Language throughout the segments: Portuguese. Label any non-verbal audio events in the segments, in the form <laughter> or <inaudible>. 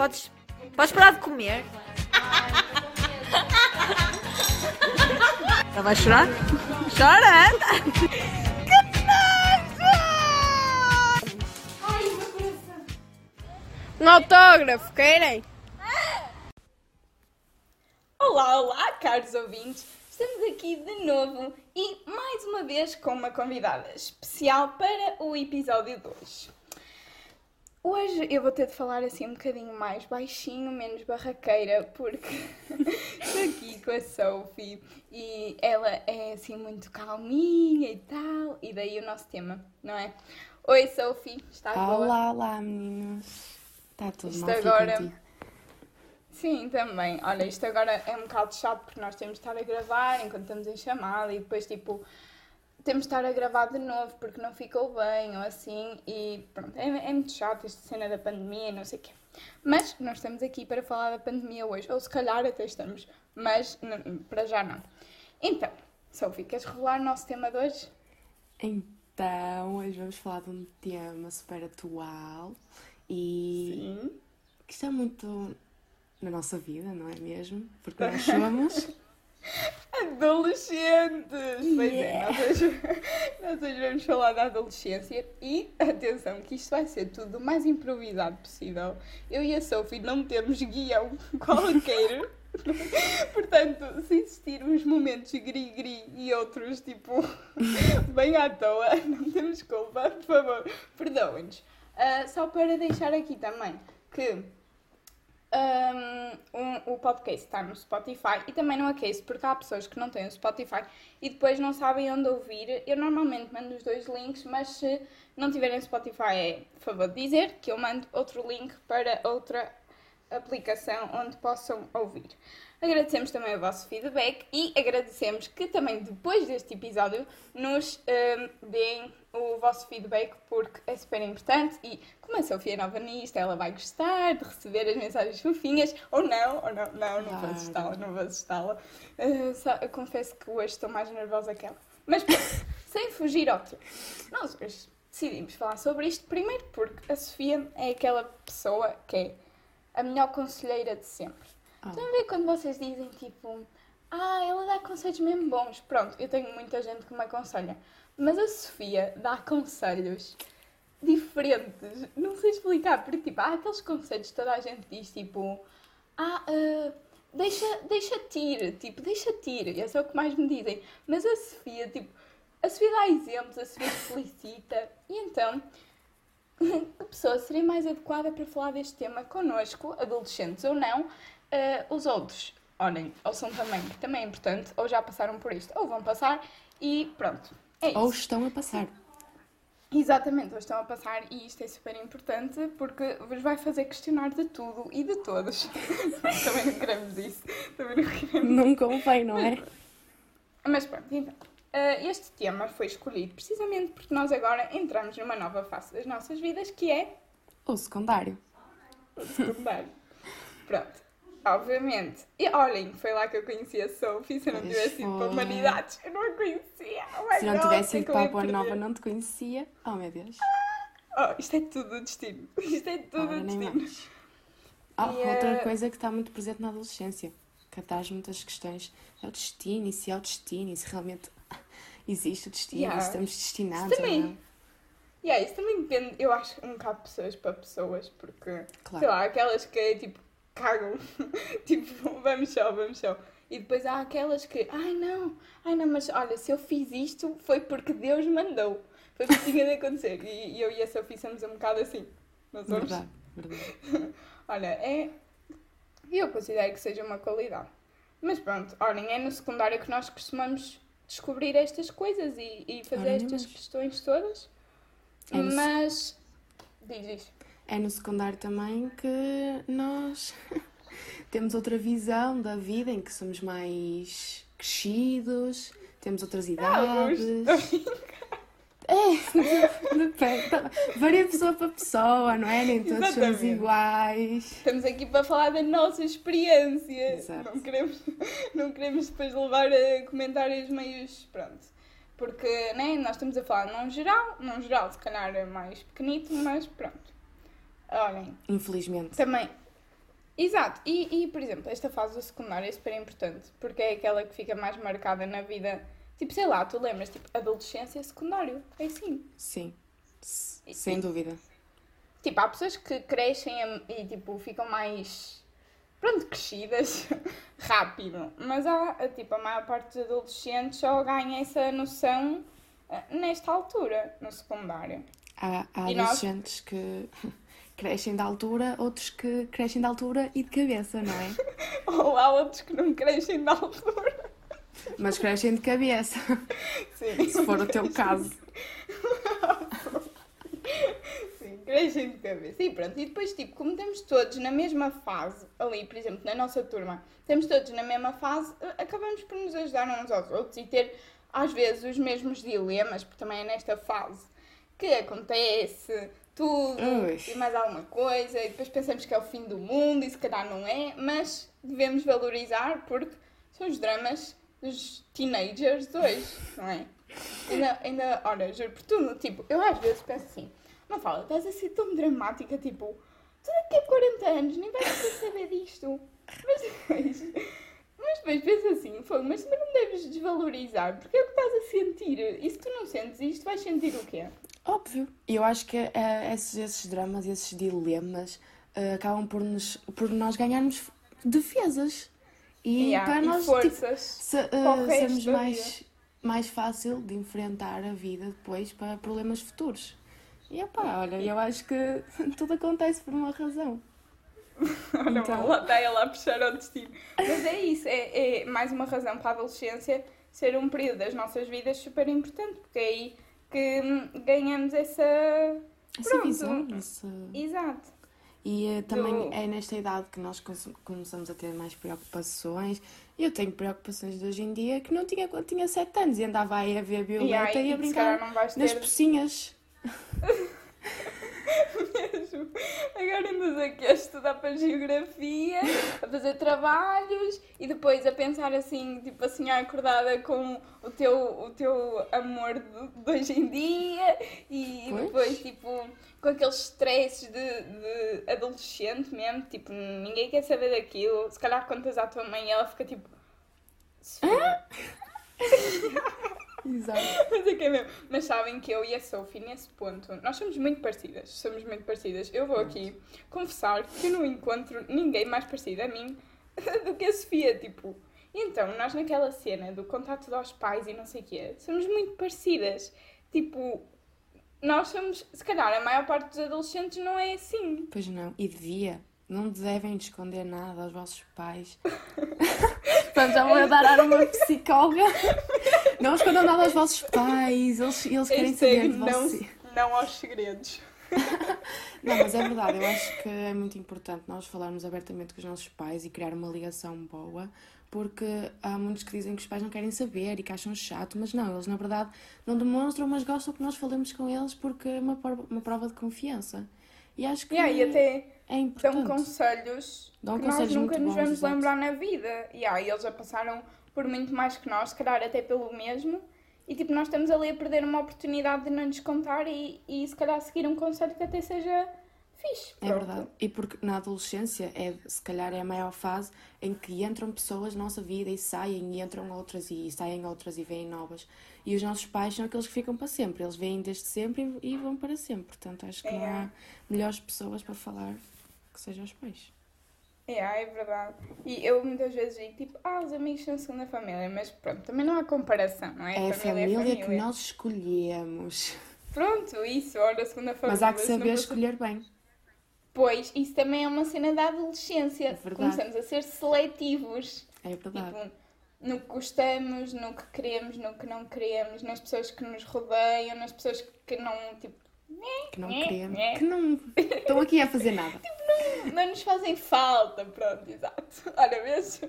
Podes, podes parar de comer? <laughs> Ela vai chorar? Chora! Que nojo! Um autógrafo, querem? Olá, olá, caros ouvintes! Estamos aqui de novo e mais uma vez com uma convidada especial para o episódio 2. Hoje eu vou ter de falar assim um bocadinho mais baixinho, menos barraqueira, porque <laughs> estou aqui com a Sophie e ela é assim muito calminha e tal, e daí o nosso tema, não é? Oi Sophie, estás boa? Olá, olá meninos. Está tudo Isto mal agora- contigo? Sim, também. Olha, isto agora é um bocado chato porque nós temos de estar a gravar enquanto estamos em chamada e depois, tipo, temos de estar a gravar de novo porque não ficou bem ou assim e pronto, é, é muito chato esta cena da pandemia e não sei o quê. Mas nós estamos aqui para falar da pandemia hoje, ou se calhar até estamos, mas para já não. Então, Sophie, queres revelar o nosso tema de hoje? Então, hoje vamos falar de um tema super atual e Sim. que está muito na nossa vida, não é mesmo? Porque nós somos. <laughs> Adolescentes! Pois Yeah. é, nós hoje, <laughs> nós hoje vamos falar da adolescência e atenção que isto vai ser tudo o mais improvisado possível. Eu e a Sophie não temos guião <laughs> qualquer. <laughs> Portanto, se existir uns momentos gri-gri e outros tipo bem à toa, não temos culpa, por favor, perdoem-nos. Ah, só para deixar aqui também que um, o podcast está no Spotify e também no Acase, porque há pessoas que não têm o Spotify e depois não sabem onde ouvir. Eu normalmente mando os dois links, mas se não tiverem Spotify, é favor de dizer que eu mando outro link para outra aplicação onde possam ouvir. Agradecemos também o vosso feedback e agradecemos que também depois deste episódio nos hum, deem o vosso feedback porque é super importante e como a Sofia é nova nisto, ela vai gostar de receber as mensagens fofinhas ou não, ou não, não, não vou assustá-la, não vou assustá-la. Uh, eu confesso que hoje estou mais nervosa que ela. Mas <laughs> sem fugir ao tema. Nós hoje decidimos falar sobre isto primeiro porque a Sofia é aquela pessoa que é a melhor conselheira de sempre. Oh, Estão a ver quando vocês dizem tipo, ah, ela dá conselhos mesmo bons. Pronto, eu tenho muita gente que me aconselha. Mas a Sofia dá conselhos diferentes. Não sei explicar, porque tipo, há aqueles conselhos que toda a gente diz, tipo, ah, ah, deixa, deixa-te ir, tipo, deixa-te ir. Esse é o que mais me dizem. Mas a Sofia, tipo, a Sofia dá exemplos, a Sofia felicita. E então, <laughs> a pessoa seria mais adequada para falar deste tema connosco, adolescentes ou não, eh, os outros, olhem, ou são também, que também é importante, ou já passaram por isto, ou vão passar, e pronto. É Ou estão a passar. Exatamente, ou estão a passar, e isto é super importante porque vos vai fazer questionar de tudo e de todos. <laughs> também não queremos isso. Também não queremos Não convém, não é? Mas pronto, então. eh, este tema foi escolhido precisamente porque nós agora entramos numa nova fase das nossas vidas que é O secundário. o secundário. <laughs> Pronto. Obviamente. E olhem, foi lá que eu conheci a Sophie. Se eu não Pois tivesse ido para. Humanidades, eu não a conhecia. Oh Se não God, tivesse ido para a Boa. Nova, não te conhecia. Oh meu Deus. Oh, isto é tudo o destino. <laughs> Isto é tudo Ora, o destino. Ah, E, outra eh, coisa que está muito presente na adolescência, que traz muitas questões, é o destino, e se é o destino, e se realmente <laughs> existe o destino, Yeah. e se estamos destinados Isso ou também. não. E yeah, isso também depende, eu acho, um bocado de pessoas para pessoas, porque, Claro. sei lá, aquelas que, tipo, cagam, <laughs> tipo, vamos só, vamos só. E depois há aquelas que, ai não, ai não, mas olha, se eu fiz isto foi porque Deus mandou. Foi porque tinha de acontecer. E, e eu e a Sofia somos um bocado assim. Nós somos, Verdade, verdade. <laughs> olha, é. Eu considero que seja uma qualidade. Mas pronto, olhem, é no secundário que nós costumamos descobrir estas coisas e, e fazer estas mais. questões todas. É Mas. Diz isso. É no secundário também que nós <laughs> temos outra visão da vida, em que somos mais crescidos, temos outras idades. É, <laughs> depende. Tá- Varia pessoa para pessoa, não é? Nem todos somos Exatamente. iguais. Estamos aqui para falar da nossa experiência. Exato. Não queremos, <laughs> não queremos depois levar a comentários meios. Pronto. Porque né, nós estamos a falar num geral, num geral se calhar é mais pequenito, mas pronto. Olhem, Infelizmente. também. Exato, e, e por exemplo, esta fase do secundário é super importante, porque é aquela que fica mais marcada na vida. Tipo, sei lá, tu lembras, tipo, adolescência, secundário, é assim. Sim. S- Sem dúvida. Tipo, há pessoas que crescem e, tipo, ficam mais, pronto, crescidas <laughs> rápido, mas há, tipo, a maior parte dos adolescentes só ganha essa noção eh, nesta altura, no secundário. Há, há E nós- adolescentes que <laughs> crescem de altura, outros que crescem de altura e de cabeça, não é? <laughs> Ou há outros que não crescem na altura. Mas crescem de cabeça, Sim. <laughs> se for o teu caso. <laughs> Sim, crescem de cabeça. E pronto, e depois, tipo, como estamos todos na mesma fase, ali, por exemplo, na nossa turma, estamos todos na mesma fase, acabamos por nos ajudar uns aos outros e ter, às vezes, os mesmos dilemas, porque também é nesta fase que acontece tudo Ui. e mais alguma coisa, e depois pensamos que é o fim do mundo e se calhar não é, mas devemos valorizar porque são os dramas dos teenagers hoje, não é? Ainda, ainda, olha, juro por tudo, tipo, eu às vezes penso assim, não fala, estás a ser tão dramática, tipo, tu daqui a 40 anos nem vais saber disto. Mas depois, mas depois penso assim, fogo, mas também não deves desvalorizar, porque é o que estás a sentir. E se tu não sentes isto, vais sentir o quê? Óbvio. E eu acho que eh, esses, esses dramas, esses dilemas eh, acabam por, nos, por nós ganharmos defesas. E Yeah, para e nós tipo, forças. se, o resto sermos mais, mais fácil de enfrentar a vida depois para problemas futuros. E opá, olha, eu acho que <laughs> tudo acontece por uma razão. <laughs> Olha, Então. lá está ela a puxar ao destino. Mas é isso, é, é mais uma razão para a adolescência ser um período das nossas vidas super importante, porque aí que hum, ganhamos essa. Essa Pronto. visão, esse... Exato. E eh, também Do- é nesta idade que nós come- começamos a ter mais preocupações. Eu tenho preocupações de hoje em dia que não tinha quando tinha 7 anos e andava aí a ver a E Violeta aí, e a brincar nas ter pocinhas. <laughs> mesmo. <laughs> Agora andas aqui a estudar para geografia, a fazer trabalhos e depois a pensar assim, tipo assim, acordada com o teu, o teu amor de, hoje em dia e Pois. depois, tipo, com aqueles stresses de, de adolescente mesmo, tipo, ninguém quer saber daquilo. Se calhar contas à tua mãe e ela fica tipo. "Sofia, <laughs> Exato. <laughs> Mas é que é mesmo. Mas sabem que eu e a Sophie, nesse ponto, nós somos muito parecidas. Somos muito parecidas. Eu vou aqui confessar que eu não encontro ninguém mais parecido a mim <laughs> do que a Sofia, tipo. Então, nós naquela cena do contato aos pais e não sei o quê, somos muito parecidas. Tipo, nós somos, se calhar, a maior parte dos adolescentes não é assim. Pois não, e devia. Não devem esconder nada aos vossos pais. <laughs> Portanto, já vou dar a uma psicóloga. Não escondam nada aos vossos pais. Eles, eles querem saber de não, você. não aos segredos. <laughs> Não, mas é verdade, eu acho que é muito importante nós falarmos abertamente com os nossos pais e criar uma ligação boa, porque há muitos que dizem que os pais não querem saber e que acham chato, mas não, eles na verdade não demonstram, mas gostam que nós falemos com eles porque é uma, prova- uma prova de confiança. E acho que Yeah, e até é dão importante. conselhos Dão que conselhos nós nunca nos vamos lembrar na vida. E aí eles já passaram por muito mais que nós, se calhar até pelo mesmo. E tipo, nós estamos ali a perder uma oportunidade de não nos contar e, e se calhar seguir um conselho que até seja fixe. É Pronto. verdade. E porque na adolescência é, se calhar, é a maior fase em que entram pessoas na nossa vida e saem, e entram outras, e saem outras e vêm novas. E os nossos pais são aqueles que ficam para sempre. Eles vêm desde sempre e e vão para sempre. Portanto, acho que não É. há melhores pessoas para falar que sejam os pais. É, é verdade. E eu muitas vezes digo tipo, ah, os amigos são segunda família, mas pronto, também não há comparação, não é? É a Família família que nós escolhemos. Pronto, isso, ora, segunda família. Mas há que saber escolher bem. Pois, isso também é uma cena da adolescência. É verdade. Começamos a ser seletivos. É verdade. Tipo, no que gostamos, no que queremos, no que não queremos, nas pessoas que nos rodeiam, nas pessoas que não, tipo, Que não É, queremos. é. Que não estão aqui a fazer nada. <laughs> não nos fazem falta. Pronto, exato. <laughs> Olha, vês?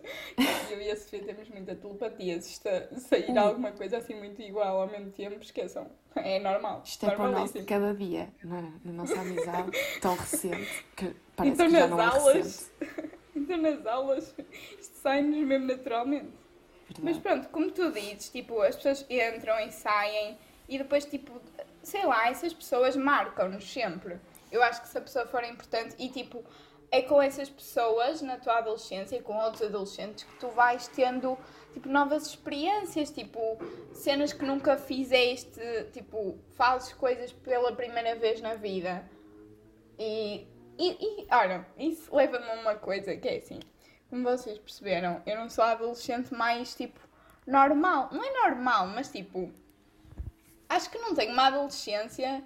Eu e a Sofia temos muita telepatia. Se isto sair Ui. alguma coisa assim muito igual ao mesmo tempo, esqueçam. É normal. Isto é para o nosso cada dia, na, na nossa amizade tão recente, que <laughs> parece Então que já nas não é aulas, recente. então nas aulas, isto sai-nos mesmo naturalmente. Mas Verdade. pronto, como tu dizes, tipo, as pessoas entram e saem e depois, tipo, sei lá, essas pessoas marcam-nos sempre. Eu acho que se a pessoa for importante e, tipo, é com essas pessoas na tua adolescência e com outros adolescentes que tu vais tendo tipo novas experiências, tipo cenas que nunca fizeste, tipo fazes coisas pela primeira vez na vida. E, e, e olha, isso leva-me a uma coisa que é assim, como vocês perceberam, eu não sou a adolescente mais tipo normal, não é normal, mas tipo acho que não tenho uma adolescência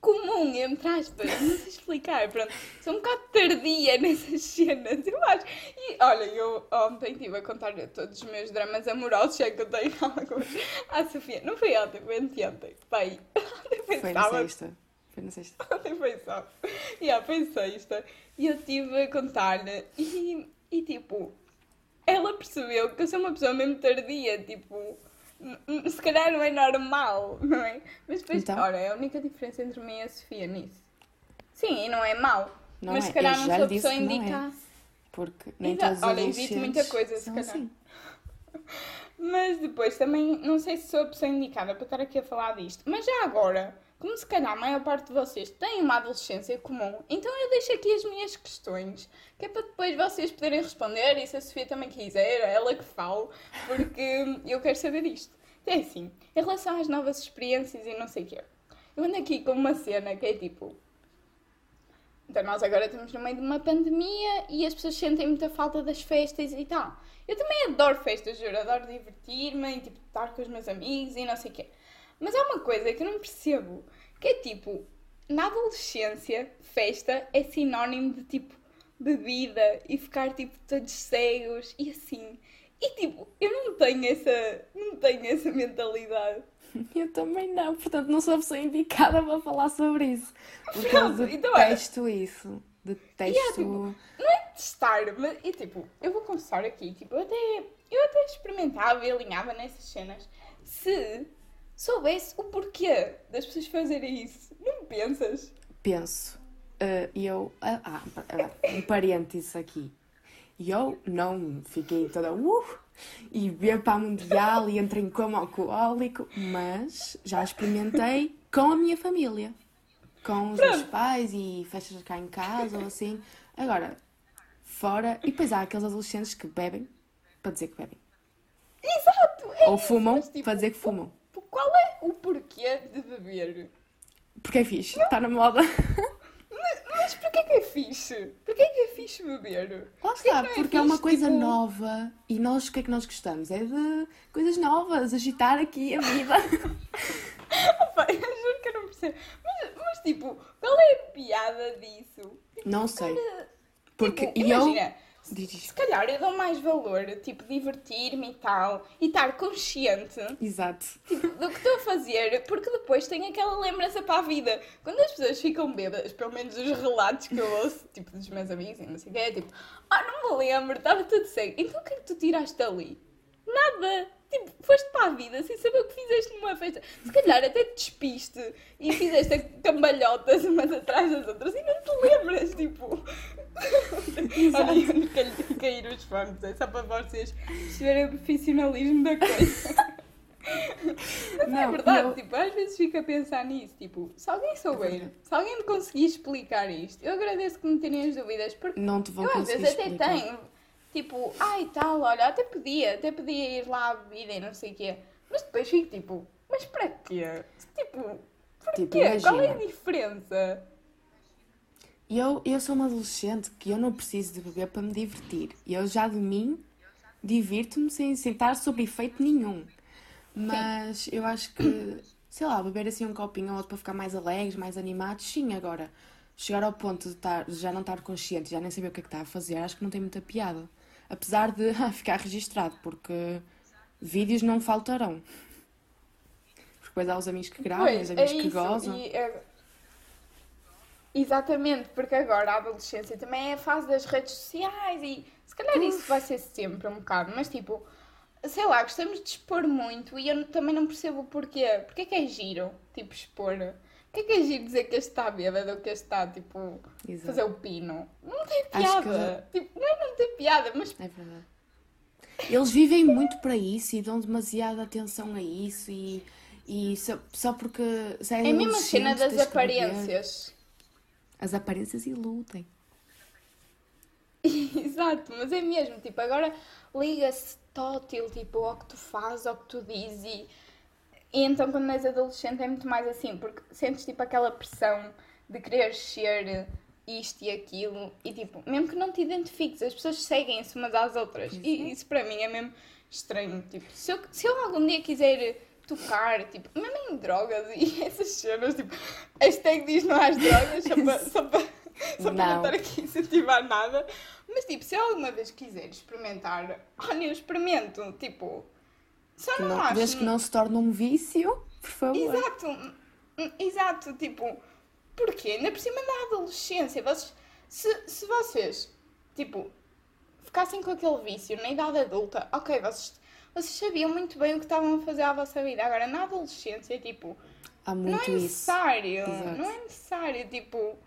comum, entre aspas, não sei explicar, pronto. Sou um bocado tardia <laughs> nessas cenas, eu acho. E olha, eu ontem estive a contar todos os meus dramas amorosos, já que eu tenho alguns à Sofia. Não foi ontem, foi anteontem. Pai, <laughs> ontem foi, Foi na sábado. sexta. Foi na sexta. <laughs> Ontem foi sábado. Yeah, foi sexta. E eu estive a contar-lhe e, e tipo, ela percebeu que eu sou uma pessoa mesmo tardia, tipo. Se calhar não é normal, <laughs> não é? Mas depois, Então? olha, é a única diferença entre mim e a Sofia nisso. Sim, e não é mau. Não mas é, se calhar não sou a pessoa não é. indicada. Porque nem Exato. todos os Olha, evito muita coisa, se calhar. assim. <laughs> Mas depois também não sei se sou a pessoa indicada para estar aqui a falar disto. Mas já agora, como se calhar a maior parte de vocês tem uma adolescência comum, então eu deixo aqui as minhas questões, que é para depois vocês poderem responder e se a Sofia também quiser, ela que fale, porque <laughs> eu quero saber isto. Então é assim, em relação às novas experiências e não sei o quê, eu ando aqui com uma cena que é tipo. Então nós agora estamos no meio de uma pandemia e as pessoas sentem muita falta das festas e tal. Eu também adoro festas, juro, adoro divertir-me e tipo estar com os meus amigos e não sei o quê. Mas há uma coisa que eu não percebo, que é tipo, na adolescência, festa é sinónimo de tipo bebida e ficar tipo todos cegos e assim. E tipo, eu não tenho essa, não tenho essa mentalidade. <laughs> Eu também não, portanto não sou a pessoa indicada para falar sobre isso. Porque Pronto, eu então detesto isso. Detesto. Yeah, tipo, Não é testar, mas e tipo, eu vou confessar aqui, tipo, eu até, eu até experimentava e alinhava nessas cenas se soubesse o porquê das pessoas fazerem isso. Não pensas? Penso. eh, E eu. Ah, ah, ah, um parênteses aqui. E eu não fiquei toda. Uh, e beber para a mundial e entrei em coma alcoólico, mas já experimentei com a minha família. Com os meus pais e festas cá em casa ou assim. Agora, fora. E depois há aqueles adolescentes que bebem para dizer que bebem. Exato! é Ou isso, fumam mas, tipo, para dizer que fumam. Qual é o porquê de beber? Porque é fixe, está na moda. <laughs> Mas porquê que é fixe? Porquê que é fixe beber? Lá está, não é porque é uma coisa tipo- nova e nós o que é que nós gostamos? É de coisas novas, agitar aqui a vida. <laughs> Opa, eu juro que eu não percebo. Mas, mas tipo, qual é a piada disso? Não sei. Porque tipo, eu. imagina, Se calhar eu dou mais valor, tipo, divertir-me e tal, e estar consciente Exato. tipo, do que estou a fazer, porque depois tenho aquela lembrança para a vida. Quando as pessoas ficam bêbadas, pelo menos os relatos que eu ouço, tipo, dos meus amigos e não sei o que, é tipo, ah, não me lembro, estava tudo cego. Então o que é que tu tiraste ali? Nada! Tipo, foste para a vida sem saber o que fizeste numa festa. Se calhar até te despiste e fizeste cambalhotas umas atrás das outras e não te lembras, tipo. Não quero <laughs> cair os fones, é só para vocês perceberem o profissionalismo da coisa. Mas é Não, verdade, eu- tipo, às vezes fico a pensar nisso, tipo, se alguém souber, se alguém me conseguir explicar isto, eu agradeço que me tenham as dúvidas, porque Não te vou eu às vezes até explicar. tenho, tipo, ai tal, olha, até podia, até podia ir lá à bebida e não sei o quê, mas depois fico tipo, mas para quê? Tipo, porquê? Tipo, Qual é a diferença? Eu, eu sou uma adolescente que eu não preciso de beber para me divertir. E eu já de mim divirto-me sem sentar sob efeito nenhum. Mas eu acho que, sei lá, beber assim um copinho ou outro para ficar mais alegres, mais animados, sim, agora. Chegar ao ponto de, estar, de já não estar consciente, já nem saber o que é que está a fazer, acho que não tem muita piada. Apesar de <laughs> ah, ficar registado, porque vídeos não faltarão. Porque depois há os amigos que gravam, os amigos que gozam. e, é- Exatamente, porque agora a adolescência também é a fase das redes sociais e se calhar isso vai ser sempre um bocado, mas tipo, sei lá, gostamos de expor muito e eu também não percebo o porquê. Porquê é que é giro, tipo, expor? Porquê é que é giro dizer que este está bêbado ou que este está, tipo, Exato. fazer o pino? Não tem piada. Tipo, não é não tem piada, mas É verdade. Eles vivem muito para isso e dão demasiada atenção a isso e, e só, só porque é a mesma adolescente, cena das que aparências. As aparências iludem. <laughs> Exato, mas é mesmo, tipo, agora liga-se tótil, tipo, ao que tu fazes, ao que tu dizes e, e então quando és adolescente é muito mais assim, porque sentes tipo aquela pressão de querer ser isto e aquilo e tipo, mesmo que não te identifiques, as pessoas seguem-se umas às outras e isso para mim é mesmo estranho, tipo, se eu, se eu algum dia quiser tocar, tipo, mesmo em drogas e <laughs> essas cenas, tipo, hashtag diz não às drogas, só para, só para, só para não Não. estar aqui a incentivar nada, mas tipo, se eu alguma vez quiser experimentar, olha, eu experimento, tipo, só Que não, não, acho... desde que não se torne um vício, por favor. Exato, hum, exato, tipo, porquê? Ainda por cima da adolescência, vocês, se, se vocês, tipo, ficassem com aquele vício na idade adulta, ok, vocês, vocês sabiam muito bem o que estavam a fazer à vossa vida, agora na adolescência, tipo, Há não muito é isso. necessário, não é necessário, tipo,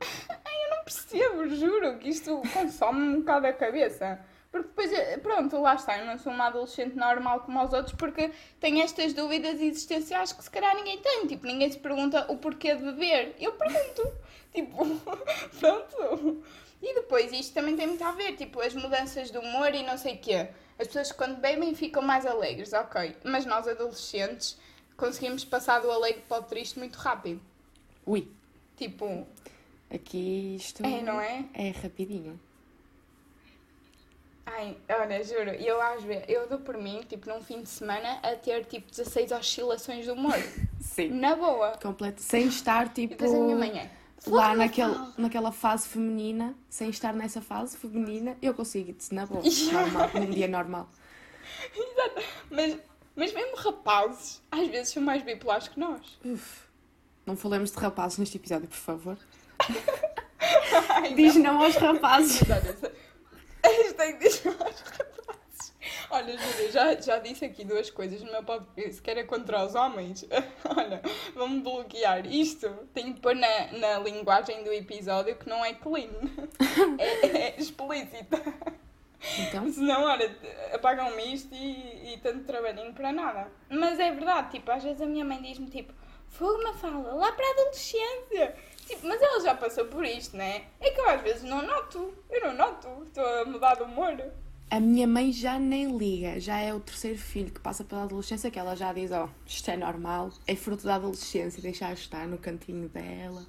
<laughs> ai, eu não percebo, juro, que isto consome um bocado a cabeça. Porque depois, eh, pronto, lá está, eu não sou uma adolescente normal como os outros porque tenho estas dúvidas existenciais que se calhar ninguém tem. Tipo, ninguém se pergunta o porquê de beber. Eu pergunto. <laughs> tipo, <laughs> pronto. E depois, isto também tem muito a ver, tipo, as mudanças de humor e não sei o quê. As pessoas quando bebem ficam mais alegres, ok. Mas nós adolescentes conseguimos passar do alegre para o triste muito rápido. Ui, Tipo, aqui isto é, não é? é rapidinho. Ai, olha, juro, eu às vezes, eu dou por mim, tipo, num fim de semana, a ter tipo 16 oscilações de humor. <laughs> Sim. Na boa. Completo. Sem estar E tipo depois a minha mãe é. Lá "Fogo, naquele, Natal." naquela fase feminina, sem estar nessa fase feminina, eu consigo isso na boa. Normal, num dia normal. Exato. Mas, mas mesmo rapazes, às vezes são mais bipolares que nós. Uf. Não falemos de rapazes neste episódio, por favor. <laughs> Ai, Diz não. não aos rapazes. Hashtag <laughs> diz não aos rapazes. Olha, juro, eu já, já disse aqui duas coisas no meu podcast, que era contra os homens. <laughs> Olha, vamos bloquear isto. Tenho que pôr na, na linguagem do episódio que não é clean. <laughs> É, é explícita. Então, Senão, olha, apagam-me isto e, e tanto trabalhinho para nada. Mas é verdade, tipo, às vezes a minha mãe diz-me tipo, fogo fala lá para a adolescência. Tipo, mas ela já passou por isto, né? É que eu às vezes não noto. Eu não noto. Estou a mudar de humor. A minha mãe já nem liga. Já é o terceiro filho que passa pela adolescência que ela já diz: Ó, isto é normal, é fruto da adolescência, deixar estar no cantinho dela.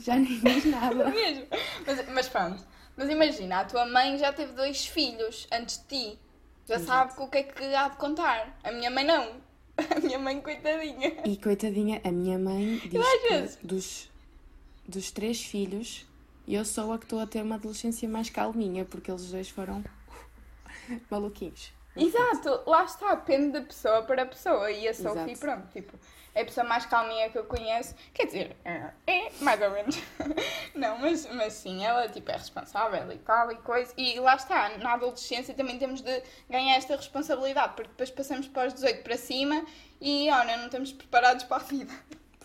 Já nem diz <laughs> nada. Mesmo. Mas, mas pronto. Mas imagina, a tua mãe já teve dois filhos antes de ti. Já Exato. sabe o que é que há de contar. A minha mãe não. <laughs> A minha mãe, coitadinha. E coitadinha, a minha mãe diz que vezes- dos, dos três filhos, eu sou a que estou a ter uma adolescência mais calminha, porque eles dois foram <laughs> maluquinhos. Exato, lá está, depende de pessoa para pessoa. E a Sophie, Exato. pronto, tipo, é a pessoa mais calminha que eu conheço. Quer dizer, é, é, mais ou menos. <laughs> Não, mas, mas sim, ela tipo, é responsável e tal e coisa. E lá está, na adolescência também temos de ganhar esta responsabilidade, porque depois passamos para os 18 para cima e, olha, não estamos preparados para a vida.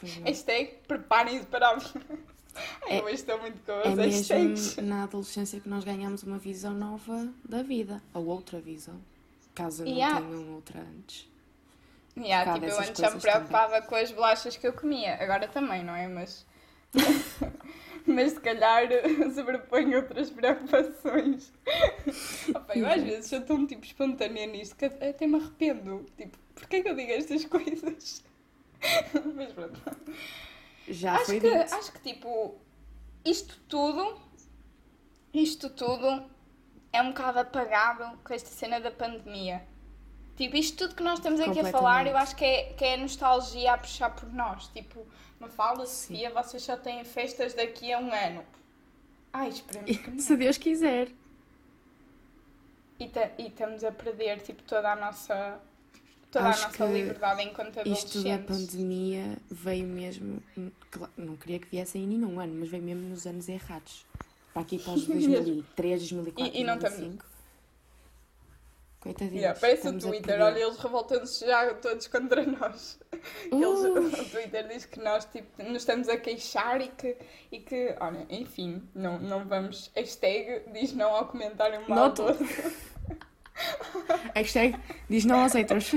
Não. Hashtag, preparem-se para a vida. Ai, É- eu estou muito com É mesmo <laughs> na adolescência que nós ganhamos uma visão nova da vida, ou outra visão, caso não Yeah. tenham outra antes. Yeah, tipo, eu antes já me coisas também. preocupava com as bolachas que eu comia, agora também, não é? Mas, <laughs> mas se calhar <laughs> sobrepõe outras preocupações. Opa, eu às vezes sou tão tipo espontânea nisto que até me arrependo. Tipo, porquê que eu digo estas coisas? Mas pronto. Já acho, foi que, dito. acho que tipo, isto tudo, isto tudo é um bocado apagado com esta cena da pandemia. Tipo, isto tudo que nós estamos aqui a falar, eu acho que é, que é nostalgia a puxar por nós. Tipo, uma fala. Sofia, vocês só têm festas daqui a um ano. Ai, esperemos que <laughs> não. Se Deus quiser. E, e estamos a perder, tipo, toda a nossa, toda Acho a nossa liberdade enquanto Isto da adolescentes. pandemia veio mesmo. Não queria que viesse em nenhum ano, mas veio mesmo nos anos errados. Para aqui para os <laughs> 2003, 2004, E- e não estamos- 2005. Coitadinhos. Yeah, parece o estamos Twitter, olha, eles revoltam-se já todos contra nós. <laughs> Eles, Uh, <laughs> o Twitter diz que nós tipo, nos estamos a queixar e que, e que olha, enfim, não, não vamos. Hashtag diz não ao comentário mal todo. Hashtag diz não aos haters.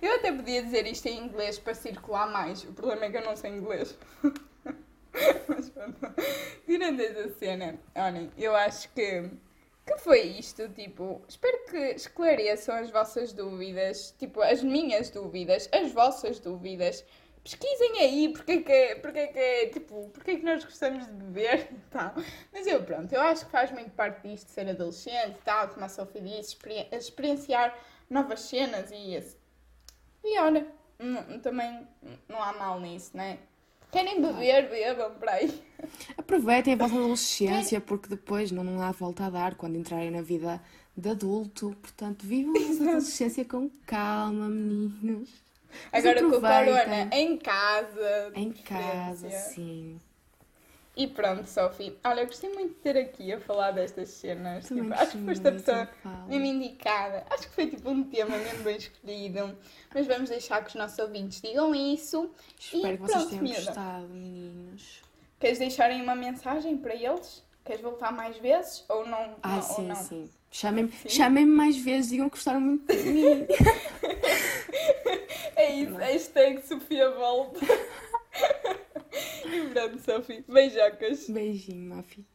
Eu até podia dizer isto em inglês para circular mais, o problema é que eu não sei inglês. Mas pronto. Tirando essa cena, olhem, eu acho que, que foi isto, tipo, espero que esclareçam as vossas dúvidas, tipo, as minhas dúvidas, as vossas dúvidas. Pesquisem aí porque é que é, porque é que é, tipo, porque é que nós gostamos de beber <laughs> e tal. Mas eu, pronto, eu acho que faz muito parte disto, ser adolescente e tal, como a Sophie disse, experi- experienciar novas cenas e esse. E olha, não- também não há mal nisso, né? Querem beber, bebam para aí. <laughs> Aproveitem a vossa adolescência, porque depois não, há volta a dar quando entrarem na vida de adulto. Portanto, vivam a adolescência com calma, meninos. Mas Agora com o corona em casa. Em casa, preferência. sim. E pronto, Sophie. Olha, eu gostei muito de ter aqui a falar destas cenas. Tipo, acho que foste a pessoa mesmo indicada. Acho que foi tipo um tema mesmo bem escolhido. Mas vamos deixar que os nossos ouvintes digam isso. Espero E que vocês pronto, tenham miúda. gostado, meninos. Queres deixarem uma mensagem para eles? Queres voltar mais vezes? Ou não? Ai, não, ou sim, não? sim. Chamem-me chamem mais vezes, digam que gostaram muito de mim. <laughs> É isso, hashtag Sofia volta. <laughs> e pronto, Sophie. Beijocas. Beijinho, Mafi.